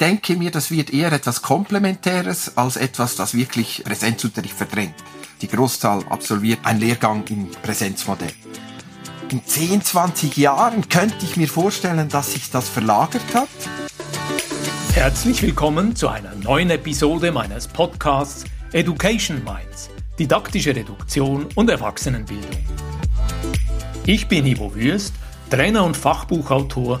denke mir, das wird eher etwas Komplementäres als etwas, das wirklich Präsenzunterricht verdrängt. Die Großzahl absolviert einen Lehrgang im Präsenzmodell. In 10, 20 Jahren könnte ich mir vorstellen, dass sich das verlagert hat. Herzlich willkommen zu einer neuen Episode meines Podcasts Education Minds, didaktische Reduktion und Erwachsenenbildung. Ich bin Ivo Würst Trainer und Fachbuchautor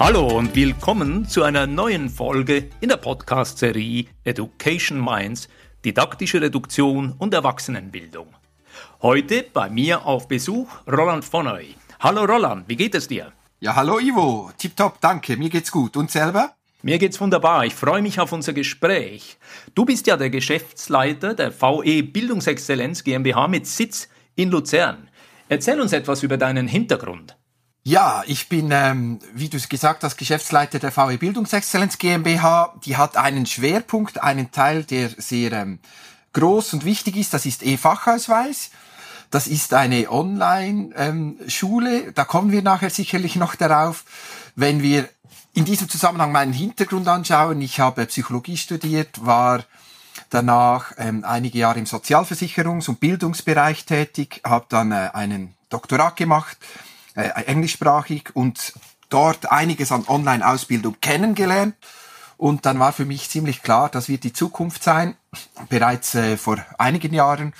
Hallo und willkommen zu einer neuen Folge in der Podcast-Serie Education Minds, didaktische Reduktion und Erwachsenenbildung. Heute bei mir auf Besuch Roland von Euy. Hallo Roland, wie geht es dir? Ja, hallo Ivo, tipptopp, danke, mir geht's gut. Und selber? Mir geht's wunderbar. Ich freue mich auf unser Gespräch. Du bist ja der Geschäftsleiter der VE Bildungsexzellenz GmbH mit Sitz in Luzern. Erzähl uns etwas über deinen Hintergrund. Ja, ich bin, ähm, wie du es gesagt hast, Geschäftsleiter der VW Bildungsexzellenz GmbH. Die hat einen Schwerpunkt, einen Teil, der sehr ähm, groß und wichtig ist. Das ist E-Fachausweis. Das ist eine Online-Schule. Ähm, da kommen wir nachher sicherlich noch darauf. Wenn wir in diesem Zusammenhang meinen Hintergrund anschauen, ich habe Psychologie studiert, war danach ähm, einige Jahre im Sozialversicherungs- und Bildungsbereich tätig, habe dann äh, einen Doktorat gemacht äh, englischsprachig und dort einiges an Online-Ausbildung kennengelernt. Und dann war für mich ziemlich klar, das wird die Zukunft sein, bereits äh, vor einigen Jahren.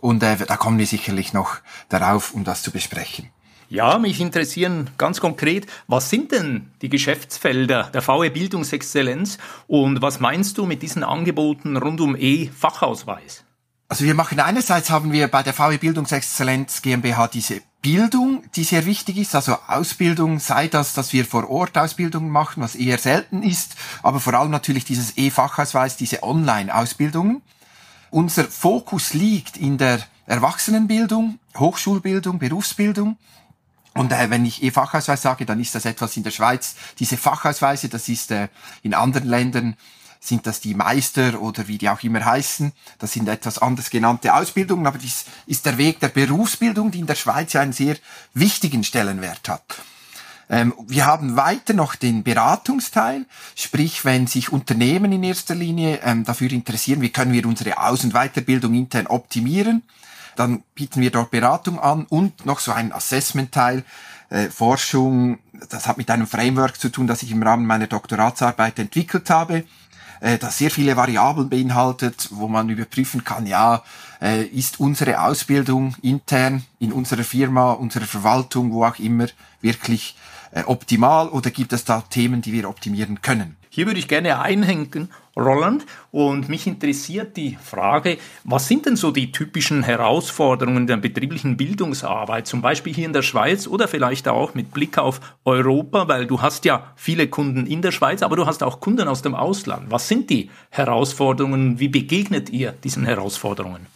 Und äh, da kommen wir sicherlich noch darauf, um das zu besprechen. Ja, mich interessieren ganz konkret, was sind denn die Geschäftsfelder der VW Bildungsexzellenz und was meinst du mit diesen Angeboten rund um E-Fachausweis? Also wir machen einerseits haben wir bei der VW Bildungsexzellenz GmbH diese Bildung, die sehr wichtig ist, also Ausbildung, sei das, dass wir vor Ort Ausbildungen machen, was eher selten ist, aber vor allem natürlich dieses E-Fachausweis, diese Online-Ausbildungen. Unser Fokus liegt in der Erwachsenenbildung, Hochschulbildung, Berufsbildung. Und äh, wenn ich E-Fachausweis sage, dann ist das etwas in der Schweiz. Diese Fachausweise, das ist äh, in anderen Ländern sind das die Meister oder wie die auch immer heißen. Das sind etwas anders genannte Ausbildungen, aber dies ist der Weg der Berufsbildung, die in der Schweiz ja einen sehr wichtigen Stellenwert hat. Ähm, wir haben weiter noch den Beratungsteil, sprich, wenn sich Unternehmen in erster Linie ähm, dafür interessieren, wie können wir unsere Aus- und Weiterbildung intern optimieren, dann bieten wir dort Beratung an und noch so einen Assessment-Teil, äh, Forschung, das hat mit einem Framework zu tun, das ich im Rahmen meiner Doktoratsarbeit entwickelt habe äh, das sehr viele Variablen beinhaltet, wo man überprüfen kann, ja, äh, ist unsere Ausbildung intern in unserer Firma, unserer Verwaltung, wo auch immer, wirklich äh, optimal oder gibt es da Themen, die wir optimieren können? Hier würde ich gerne einhängen, Roland, und mich interessiert die Frage, was sind denn so die typischen Herausforderungen der betrieblichen Bildungsarbeit, zum Beispiel hier in der Schweiz oder vielleicht auch mit Blick auf Europa, weil du hast ja viele Kunden in der Schweiz, aber du hast auch Kunden aus dem Ausland. Was sind die Herausforderungen? Wie begegnet ihr diesen Herausforderungen?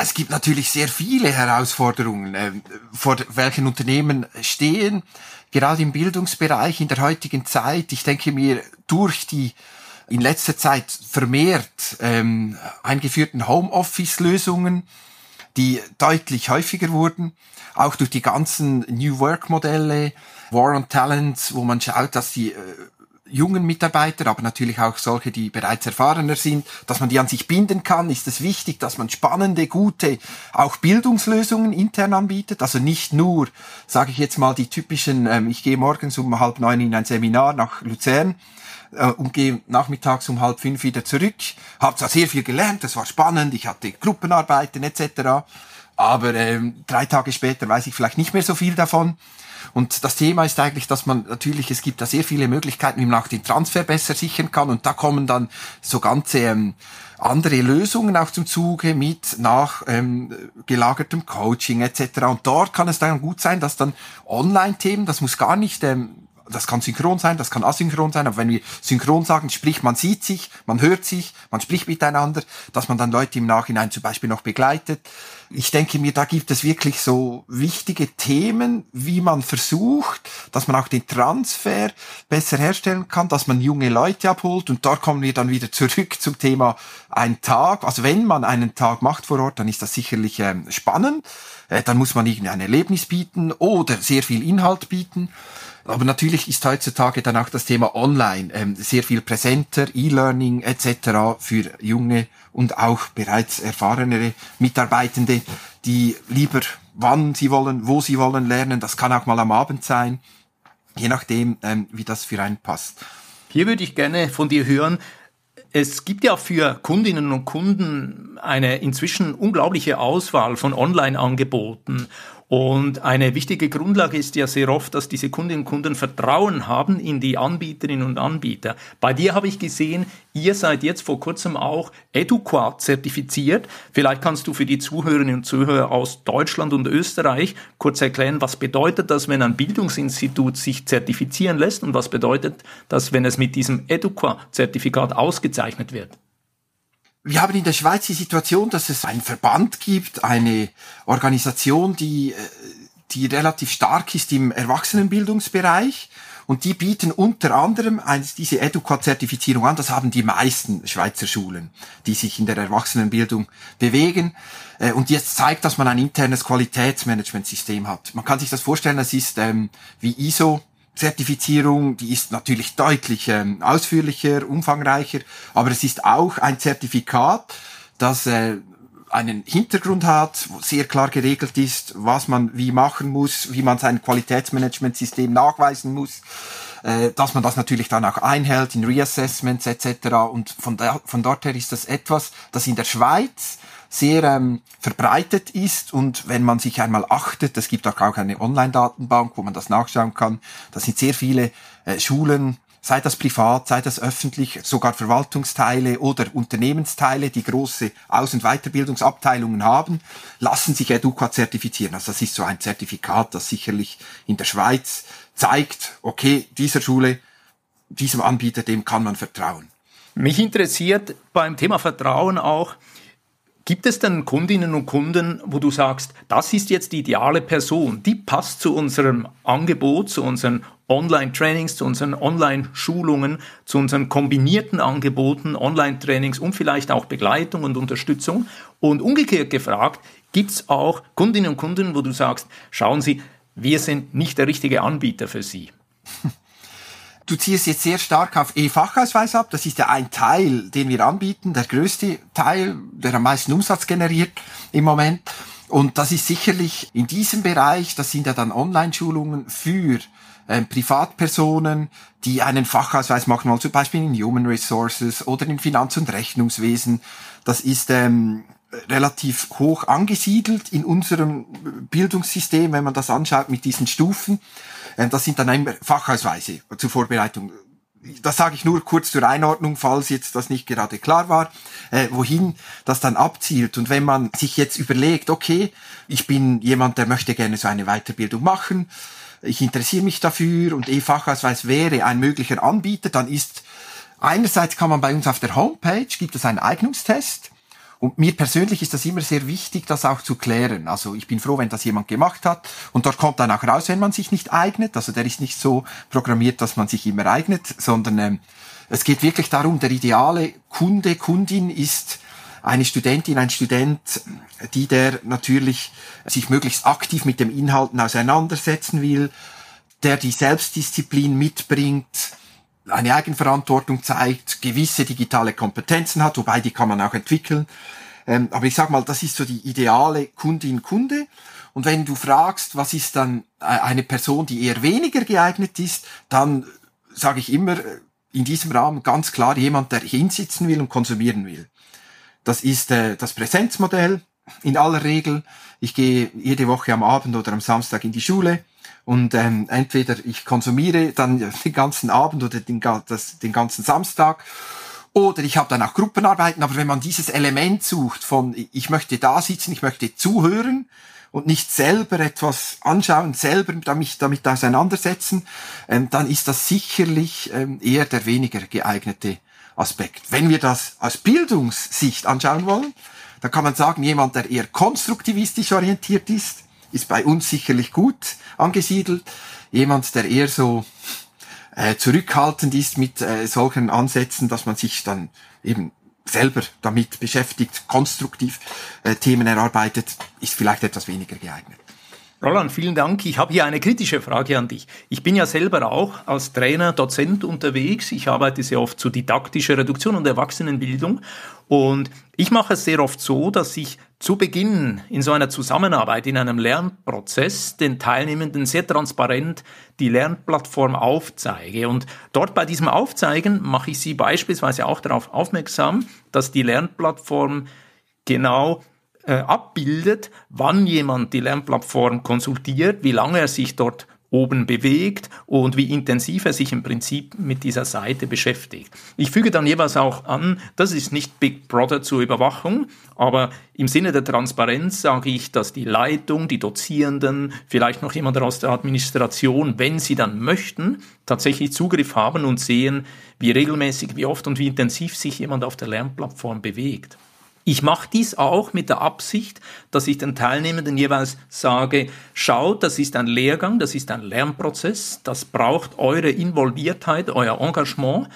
Es gibt natürlich sehr viele Herausforderungen, äh, vor welchen Unternehmen stehen. Gerade im Bildungsbereich in der heutigen Zeit, ich denke mir, durch die in letzter Zeit vermehrt ähm, eingeführten Homeoffice-Lösungen, die deutlich häufiger wurden, auch durch die ganzen New Work-Modelle, War on Talent, wo man schaut, dass die äh, jungen Mitarbeiter, aber natürlich auch solche, die bereits erfahrener sind, dass man die an sich binden kann, ist es wichtig, dass man spannende, gute, auch Bildungslösungen intern anbietet. Also nicht nur, sage ich jetzt mal, die typischen, ähm, ich gehe morgens um halb neun in ein Seminar nach Luzern, äh, und gehe nachmittags um halb fünf wieder zurück. Habe zwar sehr viel gelernt, das war spannend, ich hatte Gruppenarbeiten etc. Aber ähm, drei Tage später weiß ich vielleicht nicht mehr so viel davon. Und das Thema ist eigentlich, dass man natürlich, es gibt da sehr viele Möglichkeiten, wie man auch den Transfer besser sichern kann. Und da kommen dann so ganze ähm, andere Lösungen auch zum Zuge mit nach ähm, gelagertem Coaching etc. Und dort kann es dann gut sein, dass dann Online-Themen, das muss gar nicht ähm, das kann synchron sein, das kann asynchron sein, aber wenn wir synchron sagen, sprich, man sieht sich, man hört sich, man spricht miteinander, dass man dann Leute im Nachhinein zum Beispiel noch begleitet. Ich denke mir, da gibt es wirklich so wichtige Themen, wie man versucht, dass man auch den Transfer besser herstellen kann, dass man junge Leute abholt und da kommen wir dann wieder zurück zum Thema ein Tag. Also wenn man einen Tag macht vor Ort, dann ist das sicherlich ähm, spannend. Äh, dann muss man irgendwie ein Erlebnis bieten oder sehr viel Inhalt bieten. Aber natürlich ist heutzutage dann auch das Thema Online ähm, sehr viel präsenter, E-Learning etc. für junge und auch bereits erfahrenere Mitarbeitende, die lieber wann sie wollen, wo sie wollen lernen. Das kann auch mal am Abend sein, je nachdem, ähm, wie das für einen passt. Hier würde ich gerne von dir hören, es gibt ja für Kundinnen und Kunden eine inzwischen unglaubliche Auswahl von Online-Angeboten und eine wichtige Grundlage ist ja sehr oft, dass diese Kundinnen und Kunden Vertrauen haben in die Anbieterinnen und Anbieter. Bei dir habe ich gesehen, ihr seid jetzt vor kurzem auch Eduquat zertifiziert. Vielleicht kannst du für die Zuhörerinnen und Zuhörer aus Deutschland und Österreich kurz erklären, was bedeutet das, wenn ein Bildungsinstitut sich zertifizieren lässt und was bedeutet das, wenn es mit diesem Eduquat-Zertifikat ausgezeichnet wird? Wir haben in der Schweiz die Situation, dass es einen Verband gibt, eine Organisation, die, äh, die relativ stark ist im Erwachsenenbildungsbereich. Und die bieten unter anderem diese Educat-Zertifizierung an. Das haben die meisten Schweizer Schulen, die sich in der Erwachsenenbildung bewegen. Äh, und jetzt zeigt, dass man ein internes Qualitätsmanagementsystem hat. Man kann sich das vorstellen, das ist ähm, wie ISO Zertifizierung, die ist natürlich deutlich ähm, ausführlicher, umfangreicher, aber es ist auch ein Zertifikat, das äh, einen Hintergrund hat, wo sehr klar geregelt ist, was man wie machen muss, wie man sein Qualitätsmanagementsystem nachweisen muss, äh, dass man das natürlich dann auch einhält in Reassessments etc. Und von, da, von dort her ist das etwas, das in der Schweiz sehr ähm, verbreitet ist und wenn man sich einmal achtet, es gibt auch eine Online-Datenbank, wo man das nachschauen kann, da sind sehr viele äh, Schulen, sei das privat, sei das öffentlich, sogar Verwaltungsteile oder Unternehmensteile, die große Aus- und Weiterbildungsabteilungen haben, lassen sich Educa zertifizieren. Also das ist so ein Zertifikat, das sicherlich in der Schweiz zeigt, okay, dieser Schule, diesem Anbieter, dem kann man vertrauen. Mich interessiert beim Thema Vertrauen auch, Gibt es denn Kundinnen und Kunden, wo du sagst, das ist jetzt die ideale Person, die passt zu unserem Angebot, zu unseren Online-Trainings, zu unseren Online-Schulungen, zu unseren kombinierten Angeboten, Online-Trainings und vielleicht auch Begleitung und Unterstützung? Und umgekehrt gefragt, gibt es auch Kundinnen und Kunden, wo du sagst, schauen Sie, wir sind nicht der richtige Anbieter für Sie? Du ziehst jetzt sehr stark auf E-Fachausweis ab. Das ist ja ein Teil, den wir anbieten, der größte Teil, der am meisten Umsatz generiert im Moment. Und das ist sicherlich in diesem Bereich, das sind ja dann Online-Schulungen für ähm, Privatpersonen, die einen Fachausweis machen wollen, zum Beispiel in Human Resources oder in Finanz- und Rechnungswesen. Das ist ähm, relativ hoch angesiedelt in unserem Bildungssystem, wenn man das anschaut mit diesen Stufen. Ähm, das sind dann immer Fachausweise zur Vorbereitung. Das sage ich nur kurz zur Einordnung, falls jetzt das nicht gerade klar war, äh, wohin das dann abzielt. Und wenn man sich jetzt überlegt, okay, ich bin jemand, der möchte gerne so eine Weiterbildung machen, ich interessiere mich dafür und E-Fachausweis wäre ein möglicher Anbieter, dann ist einerseits kann man bei uns auf der Homepage, gibt es einen Eignungstest, und mir persönlich ist das immer sehr wichtig, das auch zu klären. Also ich bin froh, wenn das jemand gemacht hat. Und dort kommt dann auch raus, wenn man sich nicht eignet. Also der ist nicht so programmiert, dass man sich immer eignet, sondern ähm, es geht wirklich darum, der ideale Kunde, Kundin ist eine Studentin, ein Student, die der natürlich sich möglichst aktiv mit dem Inhalten auseinandersetzen will, der die Selbstdisziplin mitbringt, eine Eigenverantwortung zeigt, gewisse digitale Kompetenzen hat, wobei die kann man auch entwickeln. Ähm, aber ich sag mal, das ist so die ideale Kundin-Kunde. Und wenn du fragst, was ist dann äh, eine Person, die eher weniger geeignet ist, dann sage ich immer äh, in diesem Rahmen ganz klar jemand, der hinsitzen will und konsumieren will. Das ist äh, das Präsenzmodell in aller Regel. Ich gehe jede Woche am Abend oder am Samstag in die Schule und ähm, entweder ich konsumiere dann den ganzen Abend oder den, das, den ganzen Samstag oder ich habe dann auch Gruppenarbeiten. Aber wenn man dieses Element sucht von ich möchte da sitzen, ich möchte zuhören und nicht selber etwas anschauen, selber damit, damit auseinandersetzen, ähm, dann ist das sicherlich ähm, eher der weniger geeignete Aspekt. Wenn wir das aus Bildungssicht anschauen wollen, dann kann man sagen, jemand, der eher konstruktivistisch orientiert ist, ist bei uns sicherlich gut angesiedelt. Jemand, der eher so äh, zurückhaltend ist mit äh, solchen Ansätzen, dass man sich dann eben selber damit beschäftigt, konstruktiv äh, Themen erarbeitet, ist vielleicht etwas weniger geeignet. Roland, vielen Dank. Ich habe hier eine kritische Frage an dich. Ich bin ja selber auch als Trainer, Dozent unterwegs. Ich arbeite sehr oft zu didaktischer Reduktion und Erwachsenenbildung. Und ich mache es sehr oft so, dass ich zu Beginn in so einer Zusammenarbeit, in einem Lernprozess, den Teilnehmenden sehr transparent die Lernplattform aufzeige. Und dort bei diesem Aufzeigen mache ich sie beispielsweise auch darauf aufmerksam, dass die Lernplattform genau äh, abbildet, wann jemand die Lernplattform konsultiert, wie lange er sich dort oben bewegt und wie intensiv er sich im Prinzip mit dieser Seite beschäftigt. Ich füge dann jeweils auch an, das ist nicht Big Brother zur Überwachung, aber im Sinne der Transparenz sage ich, dass die Leitung, die Dozierenden, vielleicht noch jemand aus der Administration, wenn sie dann möchten, tatsächlich Zugriff haben und sehen, wie regelmäßig, wie oft und wie intensiv sich jemand auf der Lernplattform bewegt. Ich mache dies auch mit der Absicht, dass ich den Teilnehmenden jeweils sage, schaut, das ist ein Lehrgang, das ist ein Lernprozess, das braucht eure Involviertheit, euer Engagement.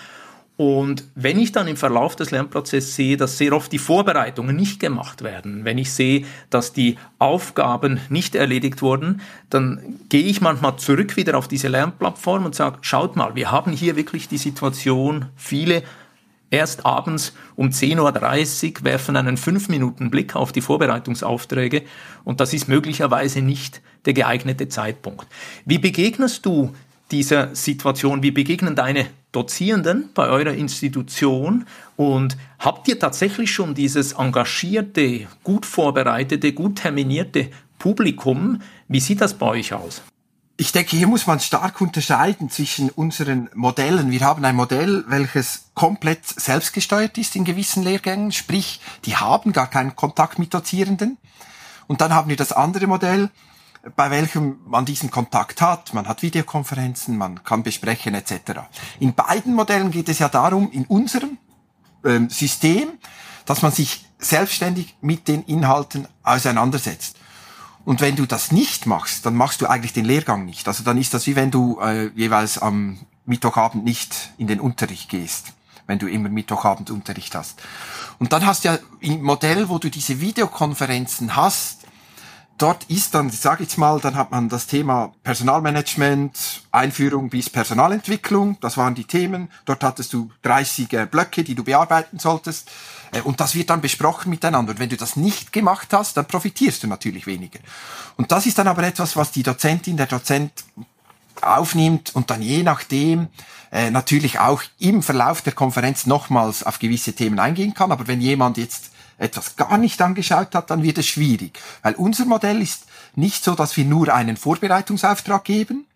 Und wenn ich dann im Verlauf des Lernprozesses sehe, dass sehr oft die Vorbereitungen nicht gemacht werden, wenn ich sehe, dass die Aufgaben nicht erledigt wurden, dann gehe ich manchmal zurück wieder auf diese Lernplattform und sage, schaut mal, wir haben hier wirklich die Situation, viele erst abends um 10.30 Uhr, werfen einen 5 Minuten Blick auf die Vorbereitungsaufträge und das ist möglicherweise nicht der geeignete Zeitpunkt. Wie begegnest du dieser Situation? Wie begegnen deine Dozierenden bei eurer Institution? Und habt ihr tatsächlich schon dieses engagierte, gut vorbereitete, gut terminierte Publikum? Wie sieht das bei euch aus? Ich denke, hier muss man stark unterscheiden zwischen unseren Modellen. Wir haben ein Modell, welches komplett selbstgesteuert ist in gewissen Lehrgängen, sprich, die haben gar keinen Kontakt mit Dozierenden. Und dann haben wir das andere Modell, bei welchem man diesen Kontakt hat. Man hat Videokonferenzen, man kann besprechen etc. In beiden Modellen geht es ja darum, in unserem ähm, System, dass man sich selbstständig mit den Inhalten auseinandersetzt. Und wenn du das nicht machst, dann machst du eigentlich den Lehrgang nicht. Also dann ist das wie wenn du äh, jeweils am Mittwochabend nicht in den Unterricht gehst, wenn du immer Mittwochabend Unterricht hast. Und dann hast du ja ein Modell, wo du diese Videokonferenzen hast, dort ist dann, ich sage jetzt mal, dann hat man das Thema Personalmanagement, Einführung bis Personalentwicklung, das waren die Themen. Dort hattest du 30 äh, Blöcke, die du bearbeiten solltest. Äh, und das wird dann besprochen miteinander. Und wenn du das nicht gemacht hast, dann profitierst du natürlich weniger. Und das ist dann aber etwas, was die Dozentin, der Dozent aufnimmt und dann je nachdem äh, natürlich auch im Verlauf der Konferenz nochmals auf gewisse Themen eingehen kann. Aber wenn jemand jetzt etwas gar nicht angeschaut hat, dann wird es schwierig. Weil unser Modell ist nicht so, dass wir nur einen Vorbereitungsauftrag geben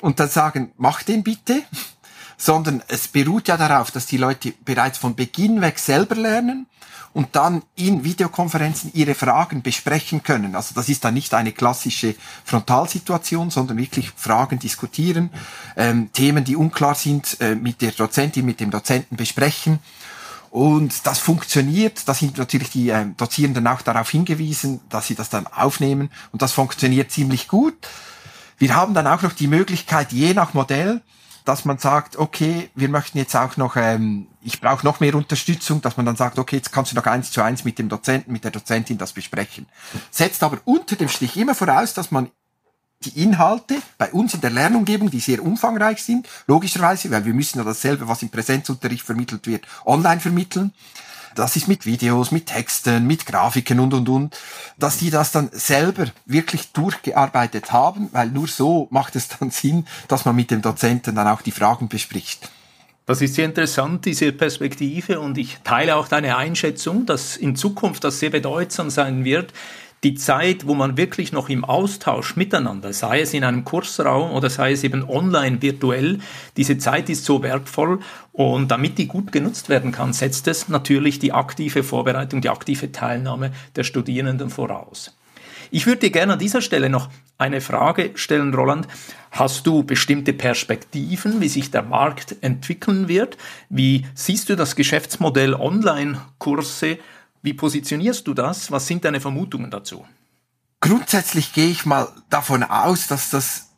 und dann sagen, mach den bitte, sondern es beruht ja darauf, dass die Leute bereits von Beginn weg selber lernen und dann in Videokonferenzen ihre Fragen besprechen können. Also das ist dann nicht eine klassische Frontalsituation, sondern wirklich Fragen diskutieren, ähm, Themen, die unklar sind, äh, mit der Dozentin, mit dem Dozenten besprechen. Und das funktioniert, da sind natürlich die äh, Dozierenden auch darauf hingewiesen, dass sie das dann aufnehmen und das funktioniert ziemlich gut. Wir haben dann auch noch die Möglichkeit, je nach Modell, dass man sagt, okay, wir möchten jetzt auch noch, ähm, ich brauche noch mehr Unterstützung, dass man dann sagt, okay, jetzt kannst du noch eins zu eins mit dem Dozenten, mit der Dozentin das besprechen. Setzt aber unter dem Strich immer voraus, dass man die Inhalte bei uns in der Lernumgebung, die sehr umfangreich sind, logischerweise, weil wir müssen ja dasselbe, was im Präsenzunterricht vermittelt wird, online vermitteln. Das ist mit Videos, mit Texten, mit Grafiken und, und, und, dass die das dann selber wirklich durchgearbeitet haben, weil nur so macht es dann Sinn, dass man mit dem Dozenten dann auch die Fragen bespricht. Das ist sehr interessant, diese Perspektive, und ich teile auch deine Einschätzung, dass in Zukunft das sehr bedeutsam sein wird, die Zeit, wo man wirklich noch im Austausch miteinander, sei es in einem Kursraum oder sei es eben online virtuell, diese Zeit ist so wertvoll und damit die gut genutzt werden kann, setzt es natürlich die aktive Vorbereitung, die aktive Teilnahme der Studierenden voraus. Ich würde dir gerne an dieser Stelle noch eine Frage stellen, Roland. Hast du bestimmte Perspektiven, wie sich der Markt entwickeln wird? Wie siehst du das Geschäftsmodell Online-Kurse? Wie positionierst du das? Was sind deine Vermutungen dazu? Grundsätzlich gehe ich mal davon aus, dass das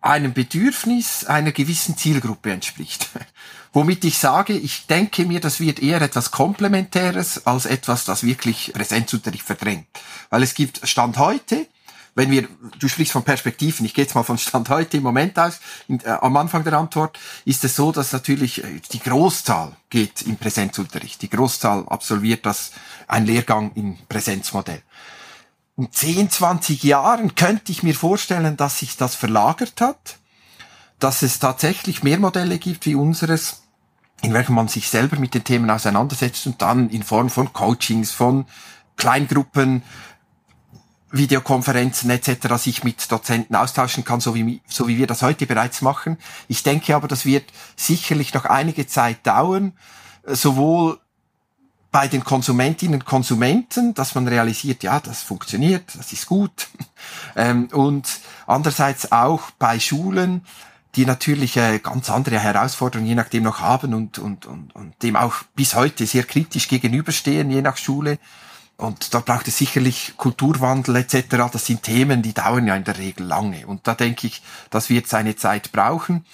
einem Bedürfnis einer gewissen Zielgruppe entspricht. Womit ich sage, ich denke mir, das wird eher etwas Komplementäres als etwas, das wirklich Präsenzunterricht verdrängt. Weil es gibt Stand heute, wenn wir, du sprichst von Perspektiven, ich gehe jetzt mal von Stand heute im Moment aus, in, äh, am Anfang der Antwort, ist es so, dass natürlich äh, die Großzahl geht im Präsenzunterricht. Die Großzahl absolviert das, ein Lehrgang im Präsenzmodell. In 10, 20 Jahren könnte ich mir vorstellen, dass sich das verlagert hat, dass es tatsächlich mehr Modelle gibt wie unseres, in welchem man sich selber mit den Themen auseinandersetzt und dann in Form von Coachings, von Kleingruppen, Videokonferenzen etc. sich mit Dozenten austauschen kann, so wie, so wie wir das heute bereits machen. Ich denke aber, das wird sicherlich noch einige Zeit dauern, sowohl bei den Konsumentinnen und Konsumenten, dass man realisiert, ja, das funktioniert, das ist gut. Ähm, und andererseits auch bei Schulen, die natürlich äh, ganz andere Herausforderungen je nachdem noch haben und, und, und, und dem auch bis heute sehr kritisch gegenüberstehen, je nach Schule. Und da braucht es sicherlich Kulturwandel etc. Das sind Themen, die dauern ja in der Regel lange. Und da denke ich, das wird seine Zeit brauchen,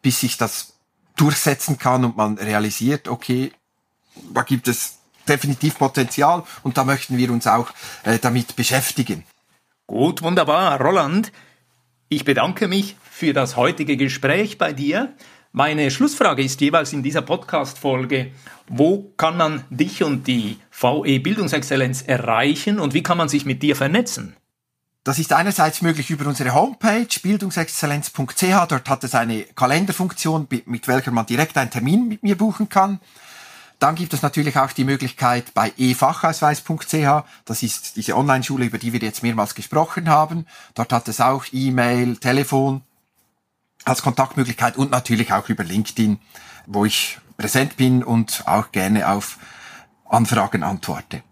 bis sich das durchsetzen kann und man realisiert, okay, da gibt es definitiv Potenzial und da möchten wir uns auch äh, damit beschäftigen. Gut, wunderbar. Roland, ich bedanke mich für das heutige Gespräch bei dir. Meine Schlussfrage ist jeweils in dieser Podcast-Folge, wo kann man dich und die VE Bildungsexzellenz erreichen und wie kann man sich mit dir vernetzen? Das ist einerseits möglich über unsere Homepage bildungsexzellenz.ch. Dort hat es eine Kalenderfunktion, mit welcher man direkt einen Termin mit mir buchen kann. Dann gibt es natürlich auch die Möglichkeit bei efachausweis.ch, das ist diese Online-Schule, über die wir jetzt mehrmals gesprochen haben. Dort hat es auch E-Mail, Telefon als Kontaktmöglichkeit und natürlich auch über LinkedIn, wo ich präsent bin und auch gerne auf Anfragen antworte.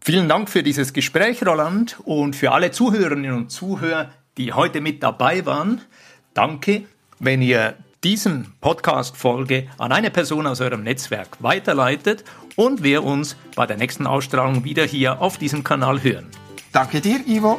Vielen Dank für dieses Gespräch, Roland, und für alle Zuhörerinnen und Zuhörer, die heute mit dabei waren. Danke, wenn ihr diesen Podcast-Folge an eine Person aus eurem Netzwerk weiterleitet und wir uns bei der nächsten Ausstrahlung wieder hier auf diesem Kanal hören. Danke dir, Ivo.